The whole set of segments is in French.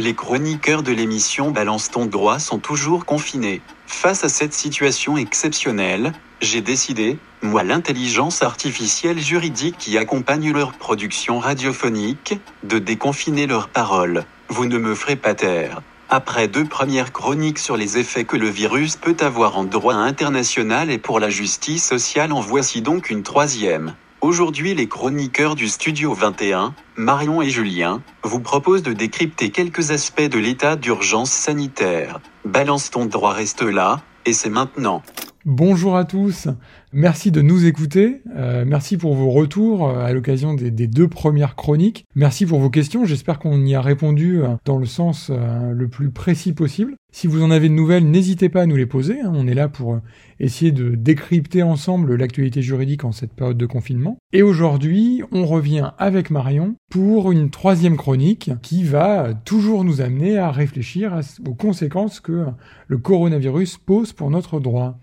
Les chroniqueurs de l'émission Balance ton droit sont toujours confinés. Face à cette situation exceptionnelle, j'ai décidé, moi l'intelligence artificielle juridique qui accompagne leur production radiophonique, de déconfiner leurs paroles. Vous ne me ferez pas taire. Après deux premières chroniques sur les effets que le virus peut avoir en droit international et pour la justice sociale en voici donc une troisième. Aujourd'hui les chroniqueurs du Studio 21, Marion et Julien, vous proposent de décrypter quelques aspects de l'état d'urgence sanitaire. Balance ton droit reste là, et c'est maintenant. Bonjour à tous, merci de nous écouter, euh, merci pour vos retours euh, à l'occasion des, deux premières chroniques, merci pour vos questions, j'espère qu'on y a répondu euh, dans le sens le plus précis possible. Si vous en avez de nouvelles, n'hésitez pas à nous les poser, hein. on est là pour essayer de décrypter ensemble l'actualité juridique en cette période de confinement. Et aujourd'hui, on revient avec Marion pour une troisième chronique qui va toujours nous amener à réfléchir aux conséquences que le coronavirus pose pour notre droit.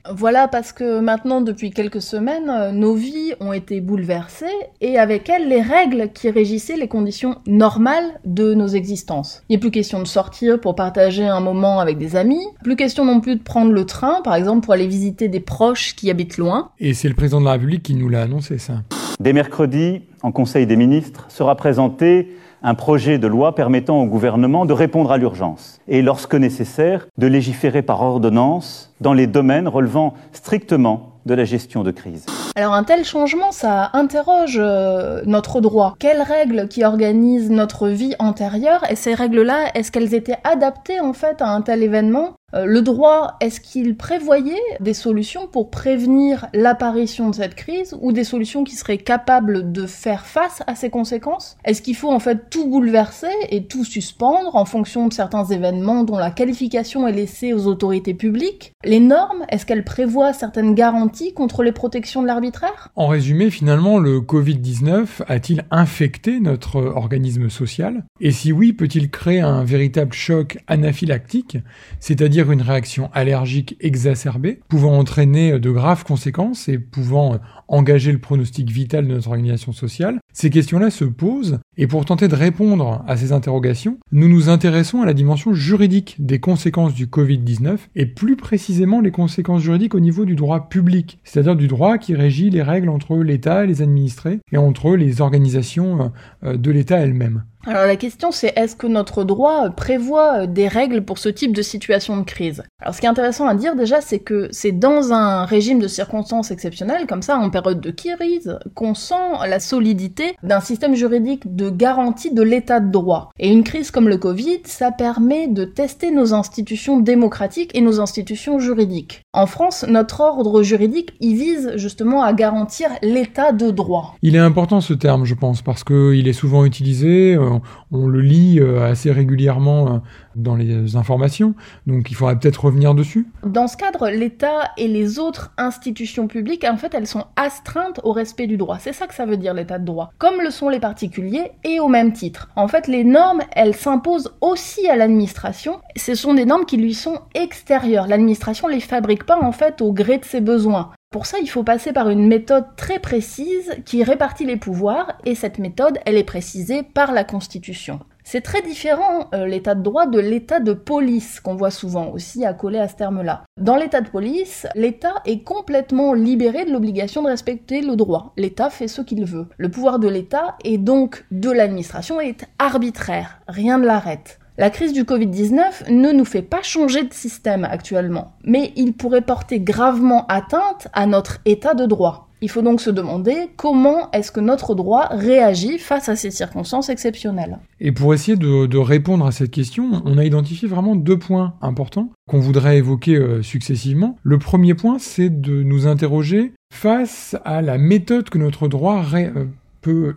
Parce que maintenant, depuis quelques semaines, nos vies ont été bouleversées et avec elles les règles qui régissaient les conditions normales de nos existences. Il n'est plus question de sortir pour partager un moment avec des amis, plus question non plus de prendre le train, par exemple, pour aller visiter des proches qui habitent loin. Et c'est le président de la République qui nous l'a annoncé, ça. Dès mercredi, en Conseil des ministres, sera présenté un projet de loi permettant au gouvernement de répondre à l'urgence et, lorsque nécessaire, de légiférer par ordonnance dans les domaines relevant strictement de la gestion de crise. Alors un tel changement, ça interroge euh, notre droit. Quelles règles qui organisent notre vie antérieure et ces règles-là, est-ce qu'elles étaient adaptées en fait à un tel événement? Le droit, est-ce qu'il prévoyait des solutions pour prévenir l'apparition de cette crise ou des solutions qui seraient capables de faire face à ces conséquences? Est-ce qu'il faut en fait tout bouleverser et tout suspendre en fonction de certains événements dont la qualification est laissée aux autorités publiques? Les normes, est-ce qu'elles prévoient certaines garanties contre les protections de l'arbitraire? En résumé, finalement, le Covid-19 a-t-il infecté notre organisme social? Et si oui, peut-il créer un véritable choc anaphylactique, c'est-à-dire une réaction allergique exacerbée, pouvant entraîner de graves conséquences et pouvant engager le pronostic vital de notre organisation sociale. Ces questions-là se posent, et pour tenter de répondre à ces interrogations, nous nous intéressons à la dimension juridique des conséquences du Covid-19, et plus précisément les conséquences juridiques au niveau du droit public, c'est-à-dire du droit qui régit les règles entre l'État et les administrés, et entre les organisations euh, de l'État elles-mêmes. Alors la question c'est est-ce que notre droit prévoit euh, des règles pour ce type de situation de crise? Alors ce qui est intéressant à dire déjà c'est que c'est dans un régime de circonstances exceptionnelles, comme ça en période de crise, qu'on sent la solidité d'un système juridique de garantie de l'état de droit. Et une crise comme le Covid, ça permet de tester nos institutions démocratiques et nos institutions juridiques. En France, notre ordre juridique, il vise justement à garantir l'état de droit. Il est important ce terme, je pense, parce qu'il est souvent utilisé, euh, on, le lit euh, assez régulièrement euh, dans les informations, donc il faudrait peut-être revenir dessus. Dans ce cadre, l'État et les autres institutions publiques, en fait, elles sont astreintes au respect du droit. C'est ça que ça veut dire l'état de droit. Comme le sont les particuliers et au même titre. En fait, les normes, elles s'imposent aussi à l'administration. Ce sont des normes qui lui sont extérieures. L'administration les fabrique pas en fait au gré de ses besoins. Pour ça, il faut passer par une méthode très précise qui répartit les pouvoirs, et cette méthode, elle est précisée par la Constitution. C'est très différent euh, l'état de droit de l'état de police qu'on voit souvent aussi accolé à ce terme-là. Dans l'état de police, l'État est complètement libéré de l'obligation de respecter le droit. L'État fait ce qu'il veut. Le pouvoir de l'État et donc de l'administration est arbitraire, rien ne l'arrête. La crise du Covid-19 ne nous fait pas changer de système actuellement, mais il pourrait porter gravement atteinte à notre état de droit. Il faut donc se demander comment est-ce que notre droit réagit face à ces circonstances exceptionnelles. Et pour essayer de, répondre à cette question, on a identifié vraiment deux points importants qu'on voudrait évoquer euh, successivement. Le premier point, c'est de nous interroger face à la méthode que notre droit euh,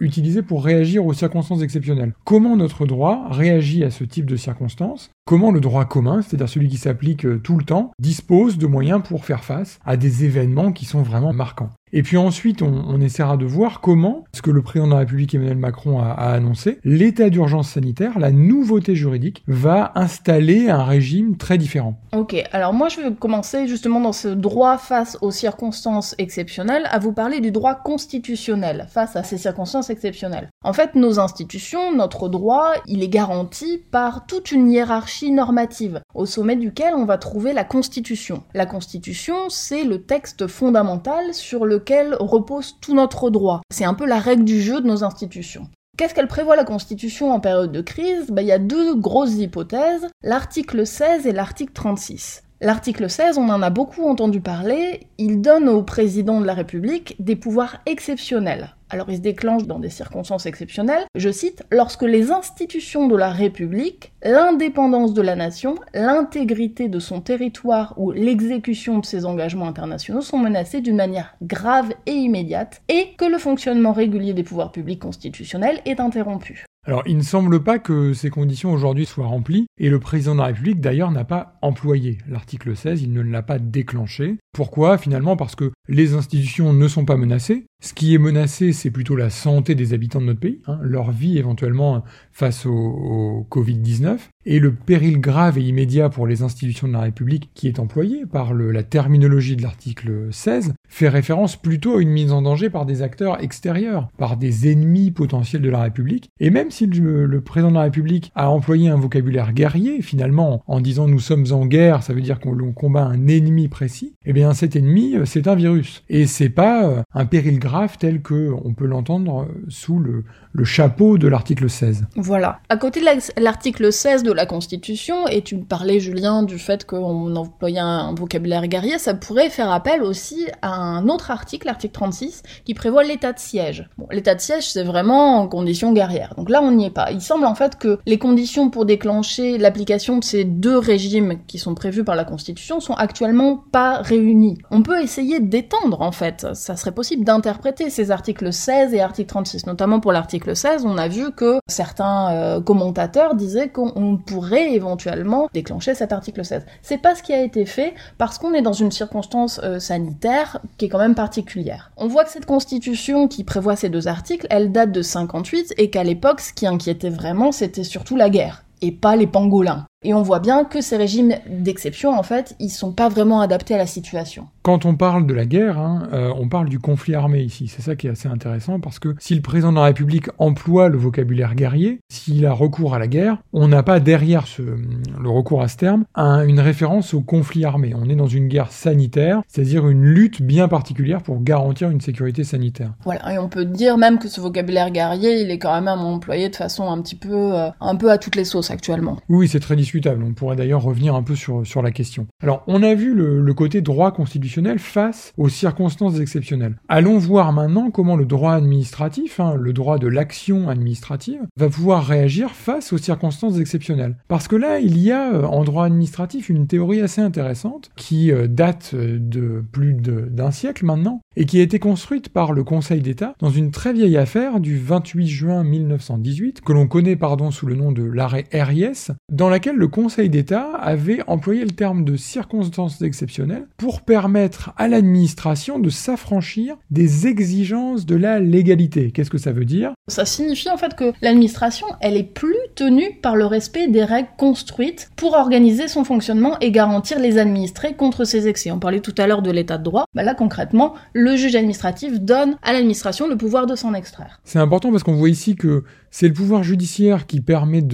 utiliser pour réagir aux circonstances exceptionnelles. Comment notre droit réagit à ce type de circonstances? Comment le droit commun, c'est-à-dire celui qui s'applique euh, tout le temps, dispose de moyens pour faire face à des événements qui sont vraiment marquants? Et puis ensuite, on, essaiera de voir comment, ce que le président de la République Emmanuel Macron a, annoncé, l'état d'urgence sanitaire, la nouveauté juridique, va installer un régime très différent. Ok, alors moi je vais commencer justement dans ce droit face aux circonstances exceptionnelles à vous parler du droit constitutionnel face à ces circonstances exceptionnelles. En fait, nos institutions, notre droit, il est garanti par toute une hiérarchie normative, au sommet duquel on va trouver la Constitution. La Constitution, c'est le texte fondamental sur repose tout notre droit. C'est un peu la règle du jeu de nos institutions. Qu'est-ce qu'elle prévoit la Constitution en période de crise? Ben, Il y a deux grosses hypothèses, l'article 16 et l'article 36. L'article 16, on en a beaucoup entendu parler, il donne au président de la République des pouvoirs exceptionnels. Alors il se déclenche dans des circonstances exceptionnelles, je cite, lorsque les institutions de la République, l'indépendance de la nation, l'intégrité de son territoire ou l'exécution de ses engagements internationaux sont menacées d'une manière grave et immédiate, et que le fonctionnement régulier des pouvoirs publics constitutionnels est interrompu. Alors, il ne semble pas que ces conditions aujourd'hui soient remplies, et le président de la République d'ailleurs n'a pas employé l'article 16, il ne l'a pas déclenché. Pourquoi? Finalement parce que les institutions ne sont pas menacées. Ce qui est menacé, c'est plutôt la santé des habitants de notre pays, hein, leur vie éventuellement face au, au Covid-19, et le péril grave et immédiat pour les institutions de la République qui est employé par la terminologie de l'article 16 fait référence plutôt à une mise en danger par des acteurs extérieurs, par des ennemis potentiels de la République. Et même si le, le président de la République a employé un vocabulaire guerrier, finalement, en disant nous sommes en guerre, ça veut dire qu'on combat un ennemi précis, eh bien cet ennemi, euh, c'est un virus. Et c'est pas euh, un péril grave tel que on peut l'entendre euh, sous le, chapeau de l'article 16. Voilà. À côté de l'article 16 de la Constitution, et tu parlais, Julien, du fait qu'on employait un vocabulaire guerrier, ça pourrait faire appel aussi à un autre article, l'article 36, qui prévoit l'état de siège. L'état de siège, c'est vraiment en condition guerrière. Donc là, on n'y est pas. Il semble en fait que les conditions pour déclencher l'application de ces deux régimes qui sont prévus par la Constitution sont actuellement pas réunies. On peut essayer d'étendre, en fait. Ça serait possible d'interpréter ces articles 16 et article 36, notamment pour l'article 16, on a vu que certains euh, commentateurs disaient qu'on pourrait éventuellement déclencher cet article 16. C'est pas ce qui a été fait parce qu'on est dans une circonstance euh, sanitaire qui est quand même particulière. On voit que cette constitution qui prévoit ces deux articles, elle date de 58 et qu'à l'époque, ce qui inquiétait vraiment, c'était surtout la guerre et pas les pangolins. Et on voit bien que ces régimes d'exception, en fait, ils sont pas vraiment adaptés à la situation. Quand on parle de la guerre, hein, euh, on parle du conflit armé ici. C'est ça qui est assez intéressant parce que si le président de la République emploie le vocabulaire guerrier, s'il a recours à la guerre, on n'a pas derrière ce, le recours à ce terme un, une référence au conflit armé. On est dans une guerre sanitaire, c'est-à-dire une lutte bien particulière pour garantir une sécurité sanitaire. Voilà, et on peut dire même que ce vocabulaire guerrier, il est quand même employé de façon un petit peu, euh, un peu à toutes les sauces actuellement. Oui, c'est très On pourrait d'ailleurs revenir un peu sur, la question. Alors, on a vu le, le côté droit constitutionnel face aux circonstances exceptionnelles. Allons voir maintenant comment le droit administratif, hein, le droit de l'action administrative, va pouvoir réagir face aux circonstances exceptionnelles. Parce que là, il y a euh, en droit administratif une théorie assez intéressante qui euh, date euh, de plus d'un siècle maintenant et qui a été construite par le Conseil d'État dans une très vieille affaire du 28 juin 1918 que l'on connaît pardon sous le nom de l'arrêt RIS dans laquelle le Conseil d'État avait employé le terme de circonstances exceptionnelles pour permettre à l'administration de s'affranchir des exigences de la légalité. Qu'est-ce que ça veut dire? Ça signifie en fait que l'administration, elle est plus tenue par le respect des règles construites pour organiser son fonctionnement et garantir les administrés contre ces excès. On parlait tout à l'heure de l'état de droit. Bah là concrètement, le juge administratif donne à l'administration le pouvoir de s'en extraire. C'est important parce qu'on voit ici que c'est le pouvoir judiciaire qui permet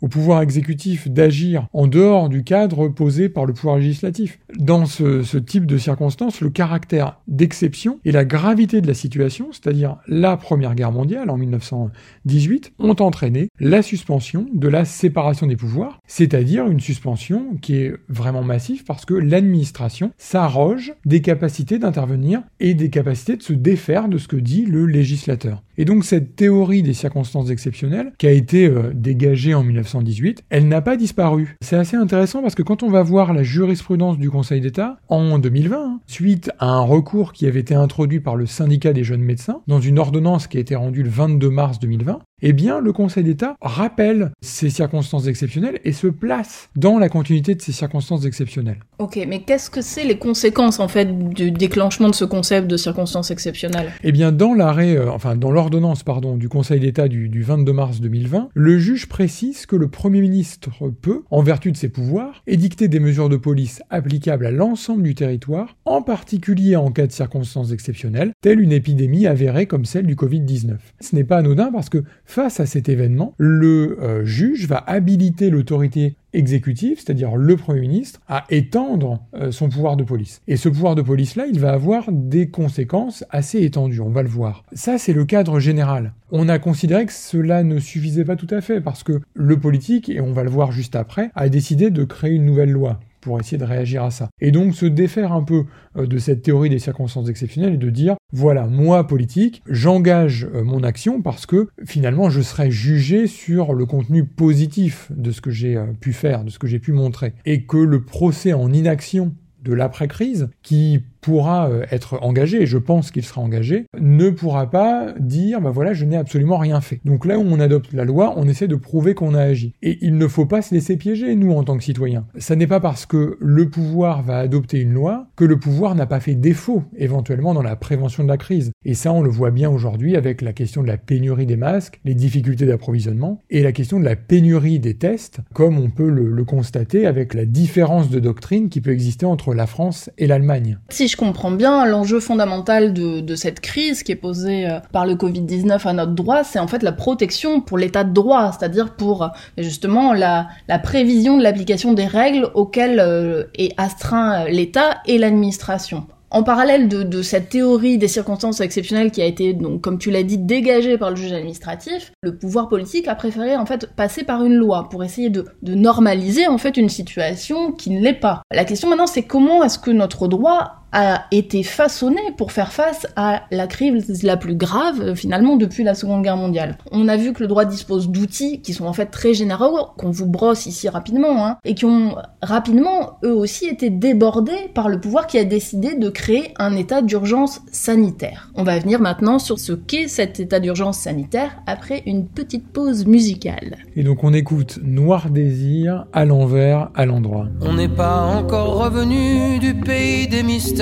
au pouvoir exécutif d'agir en dehors du cadre posé par le pouvoir législatif. Dans ce, type de circonstances, le caractère d'exception et la gravité de la situation, c'est-à-dire la Première Guerre mondiale en 1918, ont entraîné la suspension de la séparation des pouvoirs, c'est-à-dire une suspension qui est vraiment massive parce que l'administration s'arroge des capacités d'intervenir et des capacités de se défaire de ce que dit le législateur. Et donc cette théorie des circonstances exceptionnelles, qui a été euh, dégagée en 1918, elle n'a pas disparu. C'est assez intéressant parce que quand on va voir la jurisprudence du Conseil d'État, en 2020, hein, suite à un recours qui avait été introduit par le syndicat des jeunes médecins, dans une ordonnance qui a été rendue le 22 mars 2020, eh bien, le Conseil d'État rappelle ces circonstances exceptionnelles et se place dans la continuité de ces circonstances exceptionnelles. Ok, mais qu'est-ce que c'est les conséquences, en fait, du déclenchement de ce concept de circonstances exceptionnelles? Eh bien, dans l'arrêt, euh, enfin, dans l'ordonnance pardon, du Conseil d'État du, du 22 mars 2020, le juge précise que le Premier ministre peut, en vertu de ses pouvoirs, édicter des mesures de police applicables à l'ensemble du territoire, en particulier en cas de circonstances exceptionnelles, telle une épidémie avérée comme celle du Covid-19. Ce n'est pas anodin parce que face à cet événement, le euh, juge va habiliter l'autorité exécutif, c'est-à-dire le Premier ministre, à étendre euh, son pouvoir de police. Et ce pouvoir de police-là, il va avoir des conséquences assez étendues, on va le voir. Ça, c'est le cadre général. On a considéré que cela ne suffisait pas tout à fait, parce que le politique, et on va le voir juste après, a décidé de créer une nouvelle loi pour essayer de réagir à ça. Et donc se défaire un peu euh, de cette théorie des circonstances exceptionnelles et de dire, voilà, moi politique, j'engage euh, mon action parce que finalement je serai jugé sur le contenu positif de ce que j'ai euh, pu faire, de ce que j'ai pu montrer. Et que le procès en inaction de l'après-crise, qui pourra euh, être engagé, et je pense qu'il sera engagé, ne pourra pas dire, bah voilà, je n'ai absolument rien fait. Donc là où on adopte la loi, on essaie de prouver qu'on a agi. Et il ne faut pas se laisser piéger, nous, en tant que citoyens. Ça n'est pas parce que le pouvoir va adopter une loi que le pouvoir n'a pas fait défaut, éventuellement, dans la prévention de la crise. Et ça, on le voit bien aujourd'hui avec la question de la pénurie des masques, les difficultés d'approvisionnement, et la question de la pénurie des tests, comme on peut le, constater avec la différence de doctrine qui peut exister entre la France et l'Allemagne. Je comprends bien, l'enjeu fondamental de, cette crise qui est posée euh, par le Covid-19 à notre droit, c'est en fait la protection pour l'état de droit, c'est-à-dire pour euh, justement la, prévision de l'application des règles auxquelles euh, est astreint l'État et l'administration. En parallèle de, de, cette théorie des circonstances exceptionnelles qui a été, donc, comme tu l'as dit, dégagée par le juge administratif, le pouvoir politique a préféré en fait passer par une loi pour essayer de, de normaliser en fait une situation qui ne l'est pas. La question maintenant c'est comment est-ce que notre droit a été façonné pour faire face à la crise la plus grave euh, finalement depuis la Seconde Guerre mondiale. On a vu que le droit dispose d'outils qui sont en fait très généraux, qu'on vous brosse ici rapidement, hein, et qui ont rapidement eux aussi été débordés par le pouvoir qui a décidé de créer un état d'urgence sanitaire. On va venir maintenant sur ce qu'est cet état d'urgence sanitaire après une petite pause musicale. Et donc on écoute Noir Désir à l'envers, à l'endroit. On n'est pas encore revenu du pays des mystères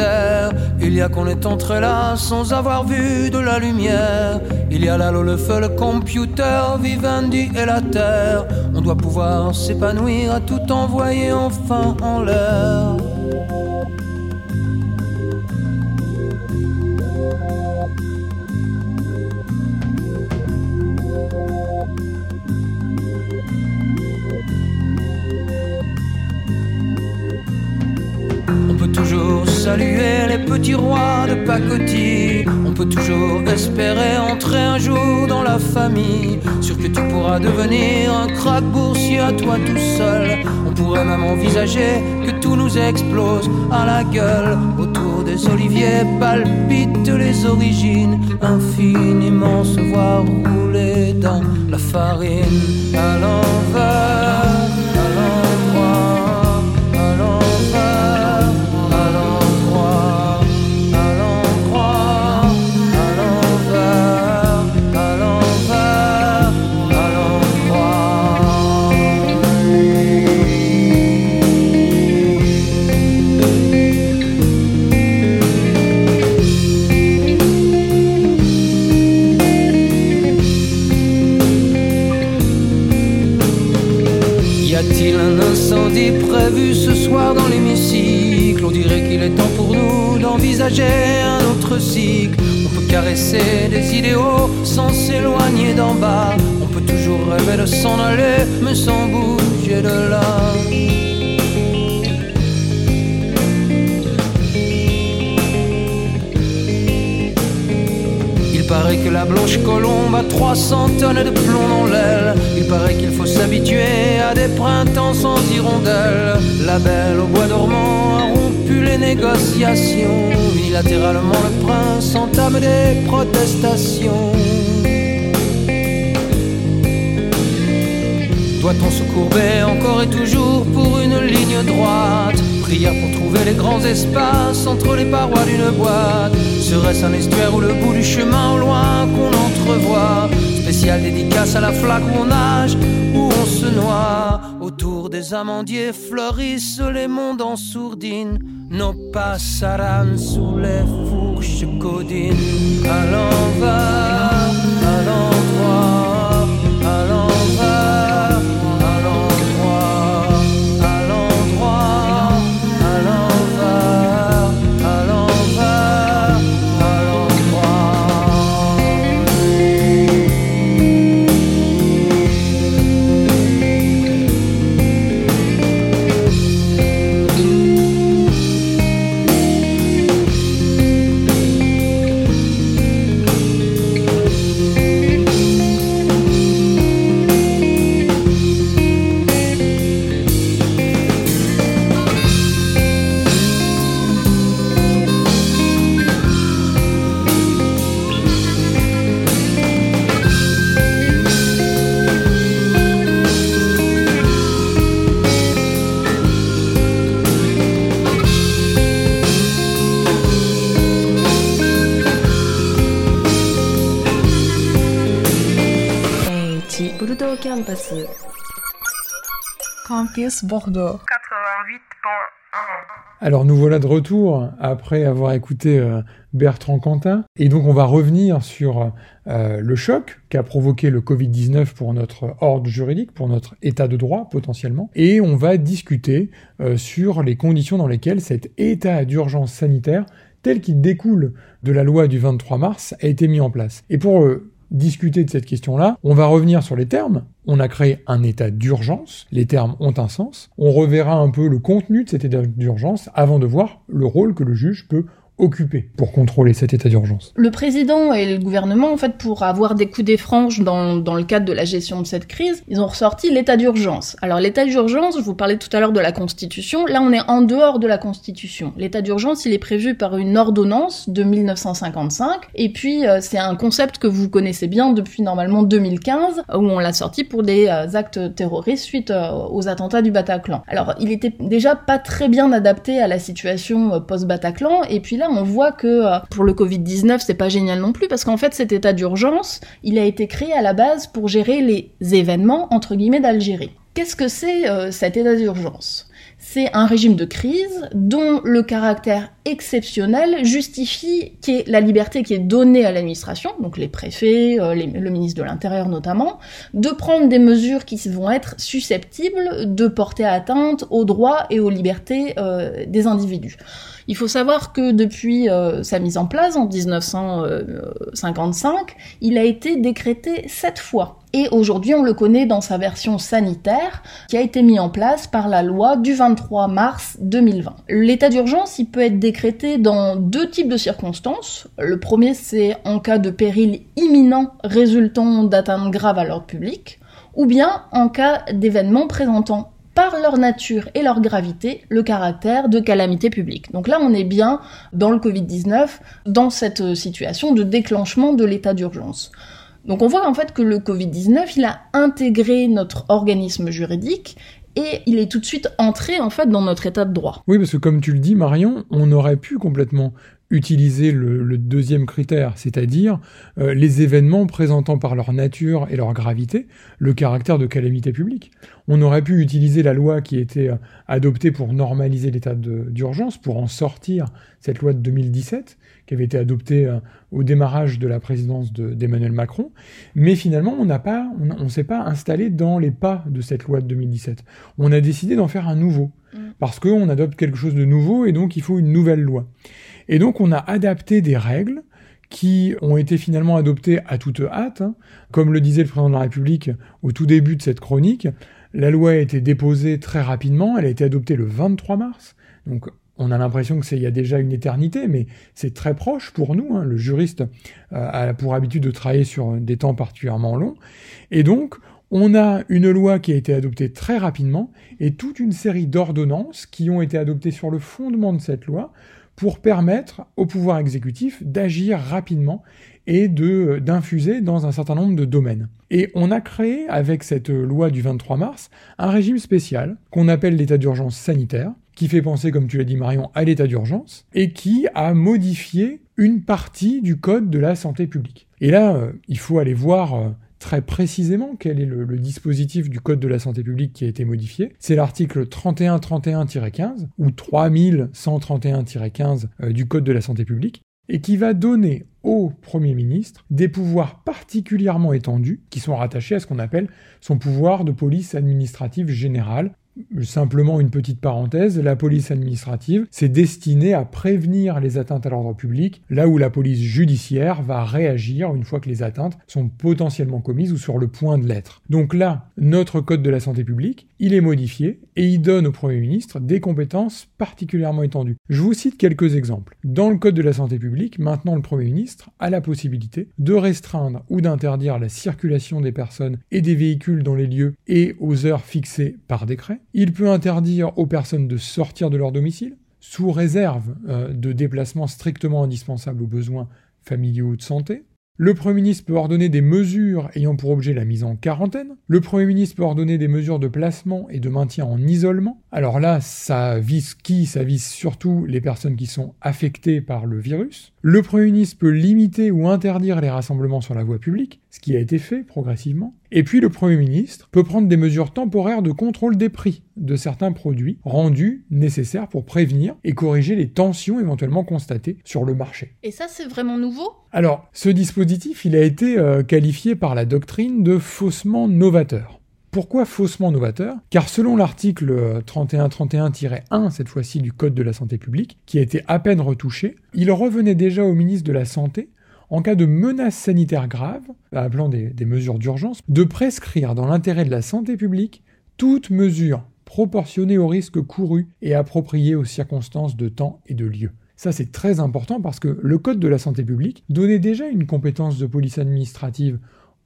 il y a qu'on est entré là sans avoir vu de la lumière. Il y a là le feu, le computer, Vivendi et la terre. On doit pouvoir s'épanouir à tout envoyer enfin en l'air. Saluer les petits rois de pacotille. On peut toujours espérer entrer un jour dans la famille. Sûr que tu pourras devenir un crack boursier à toi tout seul. On pourrait même envisager que tout nous explose à la gueule. Autour des oliviers palpitent les origines. Infiniment se voir rouler dans la farine à l'envers. Ce soir dans l'hémicycle. On dirait qu'il est temps pour nous d'envisager un autre cycle. On peut caresser des idéaux sans s'éloigner d'en bas. On peut toujours rêver de s'en aller, mais sans bouger de là. Que la blanche colombe a 300 tonnes de plomb dans l'aile. Il paraît qu'il faut s'habituer à des printemps sans hirondelles. La belle au bois dormant a rompu les négociations. Unilatéralement, le prince entame des protestations. Doit-on se courber encore et toujours pour ligne droite Prière pour trouver les grands espaces entre les parois d'une boîte. Serait-ce un estuaire ou le bout du chemin au loin qu'on entrevoit? Spécial dédicace à la flaque où on nage, où on se noie. Autour des amandiers fleurissent les mondes en sourdine. Nos passaran sous les fourches codines. À l'envers temps passé. Campus Bordeaux. 88.1 alors nous voilà de retour après avoir écouté euh, Bertrand Quentin. Et donc on va revenir sur euh, le choc qu'a provoqué le Covid-19 pour notre ordre juridique, pour notre état de droit potentiellement. Et on va discuter euh, sur les conditions dans lesquelles cet état d'urgence sanitaire tel qu'il découle de la loi du 23 mars a été mis en place. Et pour discuter de cette question-là, on va revenir sur les termes. On a créé un état d'urgence, les termes ont un sens. On reverra un peu le contenu de cet état d'urgence avant de voir le rôle que le juge peut occupé pour contrôler cet état d'urgence Le président et le gouvernement, en fait, pour avoir des coups des dans, dans le cadre de la gestion de cette crise, ils ont ressorti l'état d'urgence. Alors l'état d'urgence, je vous parlais tout à l'heure de la Constitution, là on est en dehors de la Constitution. L'état d'urgence, il est prévu par une ordonnance de 1955, et puis euh, c'est un concept que vous connaissez bien depuis normalement 2015, où on l'a sorti pour des euh, actes terroristes suite euh, aux attentats du Bataclan. Alors il était déjà pas très bien adapté à la situation post-Bataclan, et puis là on voit que euh, pour le Covid-19, c'est pas génial non plus, parce qu'en fait, cet état d'urgence, il a été créé à la base pour gérer les événements, entre guillemets, d'Algérie. Qu'est-ce que c'est euh, cet état d'urgence? C'est un régime de crise dont le caractère exceptionnel justifie la liberté qui est donnée à l'administration, donc les préfets, euh, le ministre de l'Intérieur notamment, de prendre des mesures qui vont être susceptibles de porter atteinte aux droits et aux libertés des individus. Il faut savoir que depuis euh, sa mise en place en 1955, il a été décrété sept fois. Et aujourd'hui, on le connaît dans sa version sanitaire, qui a été mis en place par la loi du 23 mars 2020. L'état d'urgence, il peut être décrété dans deux types de circonstances. Le premier, c'est en cas de péril imminent résultant d'atteinte grave à l'ordre public, ou bien en cas d'événement présentant par leur nature et leur gravité, le caractère de calamité publique. Donc là, on est bien dans le Covid-19, dans cette euh, situation de déclenchement de l'état d'urgence. Donc on voit en fait que le Covid-19, il a intégré notre organisme juridique et il est tout de suite entré en fait dans notre état de droit. Oui, parce que comme tu le dis, Marion, on aurait pu complètement utiliser le, deuxième critère, c'est-à-dire euh, les événements présentant par leur nature et leur gravité le caractère de calamité publique. On aurait pu utiliser la loi qui était euh, adoptée pour normaliser l'état d'urgence, pour en sortir cette loi de 2017, qui avait été adoptée euh, au démarrage de la présidence d'Emmanuel Macron, mais finalement on n'a pas, on, s'est pas installé dans les pas de cette loi de 2017. On a décidé d'en faire un nouveau, mmh. parce qu'on adopte quelque chose de nouveau et donc il faut une nouvelle loi. Et donc on a adapté des règles qui ont été finalement adoptées à toute hâte. Hein. Comme le disait le président de la République au tout début de cette chronique, la loi a été déposée très rapidement, elle a été adoptée le 23 mars. Donc on a l'impression que c'est il y a déjà une éternité, mais c'est très proche pour nous. Hein. Le juriste euh, a pour habitude de travailler sur des temps particulièrement longs. Et donc, on a une loi qui a été adoptée très rapidement et toute une série d'ordonnances qui ont été adoptées sur le fondement de cette loi pour permettre au pouvoir exécutif d'agir rapidement et de d'infuser dans un certain nombre de domaines. Et on a créé avec cette loi du 23 mars un régime spécial qu'on appelle l'état d'urgence sanitaire, qui fait penser, comme tu l'as dit Marion, à l'état d'urgence, et qui a modifié une partie du code de la santé publique. Et là, euh, il faut aller voir euh, très précisément quel est le, dispositif du Code de la santé publique qui a été modifié. C'est l'article 3131-15 ou 3131-15 euh, du Code de la santé publique et qui va donner au Premier ministre des pouvoirs particulièrement étendus qui sont rattachés à ce qu'on appelle son pouvoir de police administrative générale Simplement une petite parenthèse, la police administrative, c'est destiné à prévenir les atteintes à l'ordre public, là où la police judiciaire va réagir une fois que les atteintes sont potentiellement commises ou sur le point de l'être. Donc là, notre code de la santé publique, il est modifié et il donne au Premier ministre des compétences particulièrement étendues. Je vous cite quelques exemples. Dans le code de la santé publique, maintenant le Premier ministre a la possibilité de restreindre ou d'interdire la circulation des personnes et des véhicules dans les lieux et aux heures fixées par décret. Il peut interdire aux personnes de sortir de leur domicile, sous réserve euh, de déplacements strictement indispensables aux besoins familiaux ou de santé. Le Premier ministre peut ordonner des mesures ayant pour objet la mise en quarantaine. Le Premier ministre peut ordonner des mesures de placement et de maintien en isolement. Alors là, ça vise qui? Ça vise surtout les personnes qui sont affectées par le virus. Le Premier ministre peut limiter ou interdire les rassemblements sur la voie publique, ce qui a été fait progressivement. Et puis le Premier ministre peut prendre des mesures temporaires de contrôle des prix de certains produits rendus nécessaires pour prévenir et corriger les tensions éventuellement constatées sur le marché. Et ça, c'est vraiment nouveau? Alors, ce dispositif, il a été euh, qualifié par la doctrine de faussement novateur. Pourquoi faussement novateur? Car selon l'article 3131-1, cette fois-ci du Code de la santé publique, qui a été à peine retouché, il revenait déjà au ministre de la Santé en cas de menace sanitaire grave, appelant des, des mesures d'urgence, de prescrire dans l'intérêt de la santé publique toute mesure proportionnée au risque couru et appropriée aux circonstances de temps et de lieu. Ça, c'est très important parce que le Code de la santé publique donnait déjà une compétence de police administrative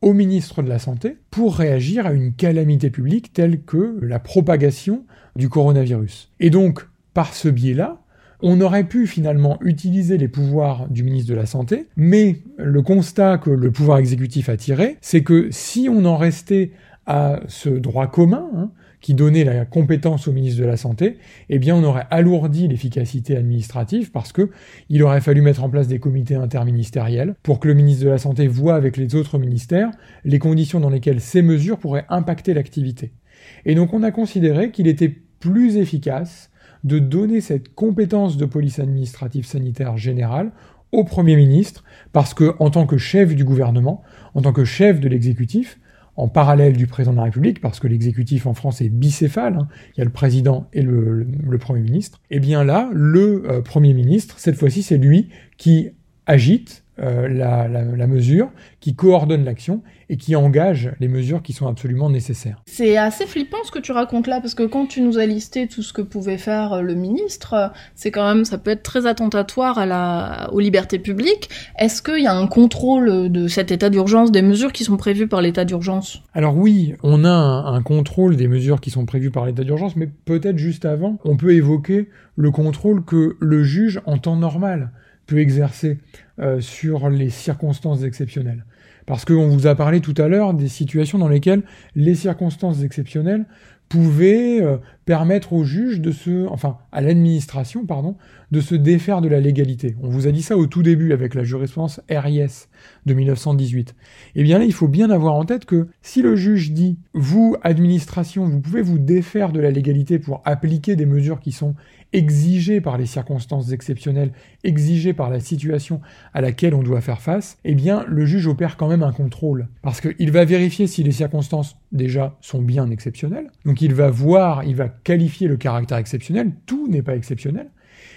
au ministre de la Santé pour réagir à une calamité publique telle que la propagation du coronavirus. Et donc, par ce biais-là, on aurait pu finalement utiliser les pouvoirs du ministre de la Santé, mais le constat que le pouvoir exécutif a tiré, c'est que si on en restait à ce droit commun, hein, qui donnait la compétence au ministre de la Santé, eh bien on aurait alourdi l'efficacité administrative parce que il aurait fallu mettre en place des comités interministériels pour que le ministre de la Santé voit avec les autres ministères les conditions dans lesquelles ces mesures pourraient impacter l'activité. Et donc on a considéré qu'il était plus efficace de donner cette compétence de police administrative sanitaire générale au Premier ministre, parce que en tant que chef du gouvernement, en tant que chef de l'exécutif, en parallèle du président de la République, parce que l'exécutif en France est bicéphale, hein, il y a le président et le, Premier ministre, et eh bien là, le euh, Premier ministre, cette fois-ci, c'est lui qui agite euh, la, la, mesure, qui coordonne l'action et qui engage les mesures qui sont absolument nécessaires. C'est assez flippant ce que tu racontes là, parce que quand tu nous as listé tout ce que pouvait faire euh, le ministre, c'est quand même, ça peut être très attentatoire à la, aux libertés publiques. Est-ce qu'il y a un contrôle de cet état d'urgence, des mesures qui sont prévues par l'état d'urgence? Alors oui, on a un, un contrôle des mesures qui sont prévues par l'état d'urgence, mais peut-être juste avant, on peut évoquer le contrôle que le juge en temps normal peut exercer euh, sur les circonstances exceptionnelles. Parce qu'on vous a parlé tout à l'heure des situations dans lesquelles les circonstances exceptionnelles pouvaient euh, permettre au juge de se, enfin à l'administration pardon, de se défaire de la légalité. On vous a dit ça au tout début avec la jurisprudence RIS de 1918. Eh bien là, il faut bien avoir en tête que si le juge dit vous administration, vous pouvez vous défaire de la légalité pour appliquer des mesures qui sont exigé par les circonstances exceptionnelles, exigé par la situation à laquelle on doit faire face, eh bien le juge opère quand même un contrôle. Parce qu'il va vérifier si les circonstances déjà sont bien exceptionnelles. Donc il va voir, il va qualifier le caractère exceptionnel, tout n'est pas exceptionnel.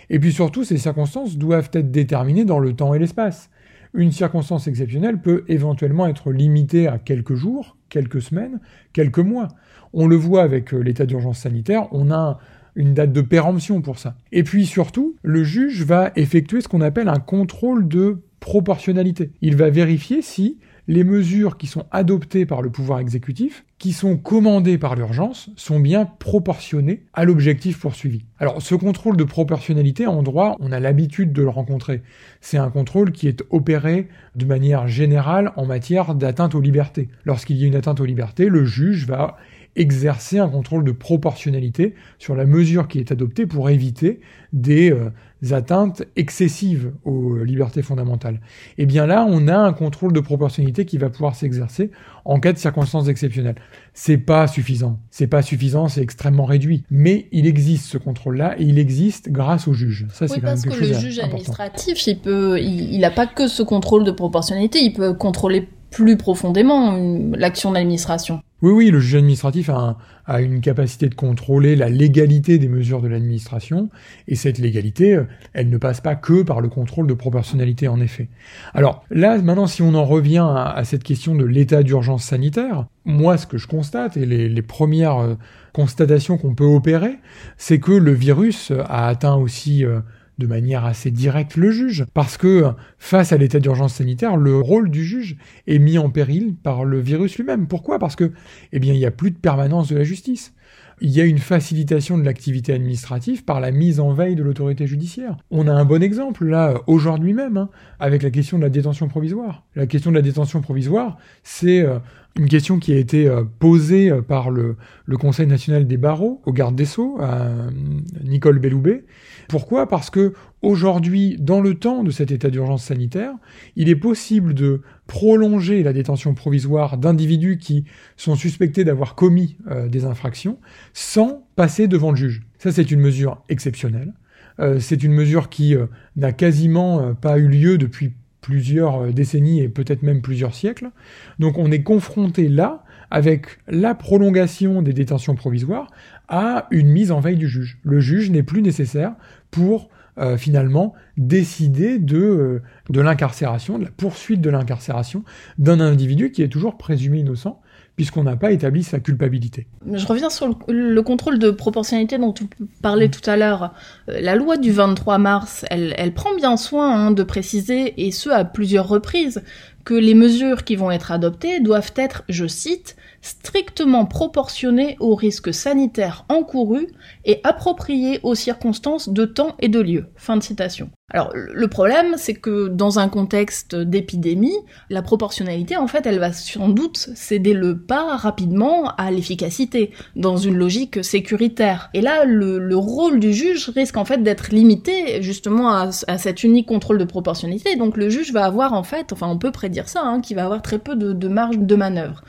Et puis surtout, ces circonstances doivent être déterminées dans le temps et l'espace. Une circonstance exceptionnelle peut éventuellement être limitée à quelques jours, quelques semaines, quelques mois. On le voit avec euh, l'état d'urgence sanitaire, on a une date de péremption pour ça. Et puis surtout, le juge va effectuer ce qu'on appelle un contrôle de proportionnalité. Il va vérifier si les mesures qui sont adoptées par le pouvoir exécutif, qui sont commandées par l'urgence, sont bien proportionnées à l'objectif poursuivi. Alors ce contrôle de proportionnalité en droit, on a l'habitude de le rencontrer. C'est un contrôle qui est opéré de manière générale en matière d'atteinte aux libertés. Lorsqu'il y a une atteinte aux libertés, le juge va exercer un contrôle de proportionnalité sur la mesure qui est adoptée pour éviter des euh, atteintes excessives aux libertés fondamentales. Et eh bien là, on a un contrôle de proportionnalité qui va pouvoir s'exercer en cas de circonstances exceptionnelles. C'est pas suffisant. C'est pas suffisant, c'est extrêmement réduit. Mais il existe ce contrôle-là et il existe grâce au juge. Ça, c'est quand même quelque que le juge administratif, il peut, il n'a pas que ce contrôle de proportionnalité, il peut contrôler plus profondément l'action de l'administration. Oui, oui, le juge administratif a, une capacité de contrôler la légalité des mesures de l'administration, et cette légalité, euh, elle ne passe pas que par le contrôle de proportionnalité, en effet. Alors là, maintenant, si on en revient à, cette question de l'état d'urgence sanitaire, moi, ce que je constate, et les, premières euh, constatations qu'on peut opérer, c'est que le virus a atteint aussi... Euh, de manière assez directe le juge, parce que face à l'état d'urgence sanitaire, le rôle du juge est mis en péril par le virus lui-même. Pourquoi? Parce que, eh bien, il n'y a plus de permanence de la justice. Il y a une facilitation de l'activité administrative par la mise en veille de l'autorité judiciaire. On a un bon exemple là aujourd'hui même hein, avec la question de la détention provisoire. La question de la détention provisoire, c'est euh, Une question qui a été euh, posée euh, par le, Conseil national des barreaux au garde des Sceaux, à Nicole Belloubet. Pourquoi? Parce que aujourd'hui, dans le temps de cet état d'urgence sanitaire, il est possible de prolonger la détention provisoire d'individus qui sont suspectés d'avoir commis des infractions sans passer devant le juge. Ça, c'est une mesure exceptionnelle. Euh, c'est une mesure qui euh, n'a quasiment euh, pas eu lieu depuis plusieurs décennies et peut-être même plusieurs siècles. Donc on est confronté là, avec la prolongation des détentions provisoires, à une mise en veille du juge. Le juge n'est plus nécessaire pour finalement décider de, de l'incarcération, de la poursuite de l'incarcération d'un individu qui est toujours présumé innocent puisqu'on n'a pas établi sa culpabilité. Je reviens sur le, contrôle de proportionnalité dont tu parlais tout à l'heure. Euh, la loi du 23 mars, elle, prend bien soin hein, de préciser, et ce à plusieurs reprises, que les mesures qui vont être adoptées doivent être, je cite, strictement proportionnées aux risques sanitaires encourus et appropriées aux circonstances de temps et de lieu. Fin de citation. Alors le problème, c'est que dans un contexte d'épidémie, la proportionnalité, en fait, elle va sans doute céder le pas rapidement à l'efficacité, dans une logique sécuritaire. Et là, le, rôle du juge risque en fait d'être limité justement à, cet unique contrôle de proportionnalité. Donc le juge va avoir en fait, enfin on peut prédire ça, hein, qu'il va avoir très peu de, marge de manœuvre.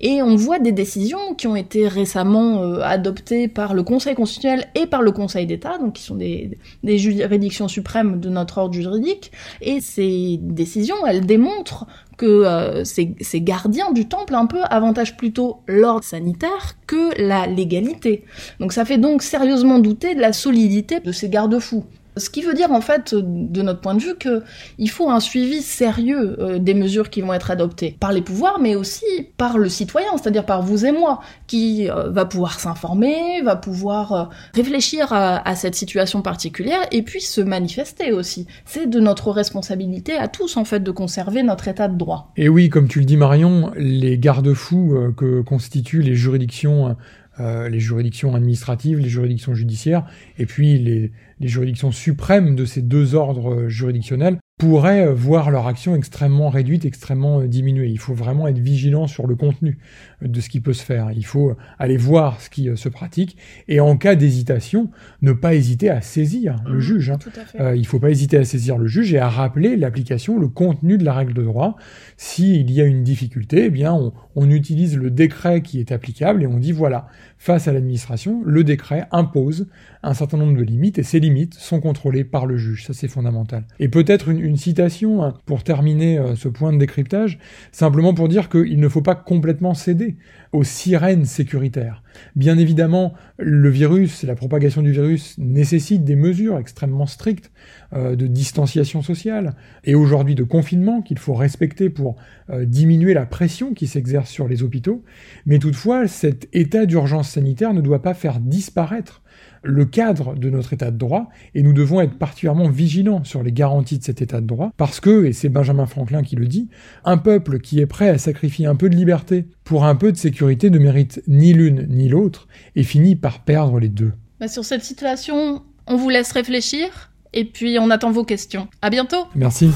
Et on voit des décisions qui ont été récemment euh, adoptées par le Conseil constitutionnel et par le Conseil d'État, donc qui sont des, des juridictions suprêmes de notre ordre juridique, et ces décisions, elles démontrent que euh, ces, ces, gardiens du temple un peu avantagent plutôt l'ordre sanitaire que la légalité. Donc ça fait donc sérieusement douter de la solidité de ces garde-fous. Ce qui veut dire en fait, de notre point de vue, qu'il faut un suivi sérieux euh, des mesures qui vont être adoptées par les pouvoirs, mais aussi par le citoyen, c'est-à-dire par vous et moi, qui euh, va pouvoir s'informer, va pouvoir euh, réfléchir à, cette situation particulière et puis se manifester aussi. C'est de notre responsabilité à tous en fait de conserver notre état de droit. Et oui, comme tu le dis Marion, les garde-fous que constituent les juridictions les juridictions administratives, les juridictions judiciaires, et puis les, juridictions suprêmes de ces deux ordres juridictionnels pourraient voir leur action extrêmement réduite, extrêmement diminuée. Il faut vraiment être vigilant sur le contenu de ce qui peut se faire. Il faut aller voir ce qui se pratique et en cas d'hésitation, ne pas hésiter à saisir le mmh, juge. Hein. Euh, il ne faut pas hésiter à saisir le juge et à rappeler l'application, le contenu de la règle de droit. S'il y a une difficulté, eh bien on, on utilise le décret qui est applicable et on dit voilà, face à l'administration, le décret impose un certain nombre de limites et ces limites sont contrôlées par le juge. Ça, c'est fondamental. Et peut-être une, citation hein, pour terminer euh, ce point de décryptage, simplement pour dire qu'il ne faut pas complètement céder aux sirènes sécuritaires. Bien évidemment, le virus, la propagation du virus nécessite des mesures extrêmement strictes euh, de distanciation sociale et aujourd'hui de confinement qu'il faut respecter pour euh, diminuer la pression qui s'exerce sur les hôpitaux. Mais toutefois, cet état d'urgence sanitaire ne doit pas faire disparaître le cadre de notre état de droit et nous devons être particulièrement vigilants sur les garanties de cet état de droit parce que, et c'est Benjamin Franklin qui le dit, un peuple qui est prêt à sacrifier un peu de liberté pour un peu de sécurité ne mérite ni l'une ni l'autre et finit par perdre les deux. Bah, sur cette situation, on vous laisse réfléchir et puis on attend vos questions. À bientôt. Merci.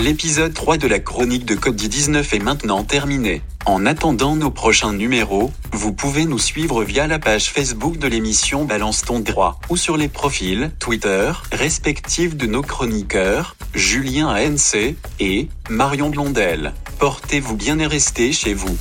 L'épisode 3 de la chronique de Code 19 est maintenant terminé. En attendant nos prochains numéros, vous pouvez nous suivre via la page Facebook de l'émission Balance ton droit ou sur les profils Twitter respectifs de nos chroniqueurs, Julien ANC et Marion Blondel. Portez-vous bien et restez chez vous.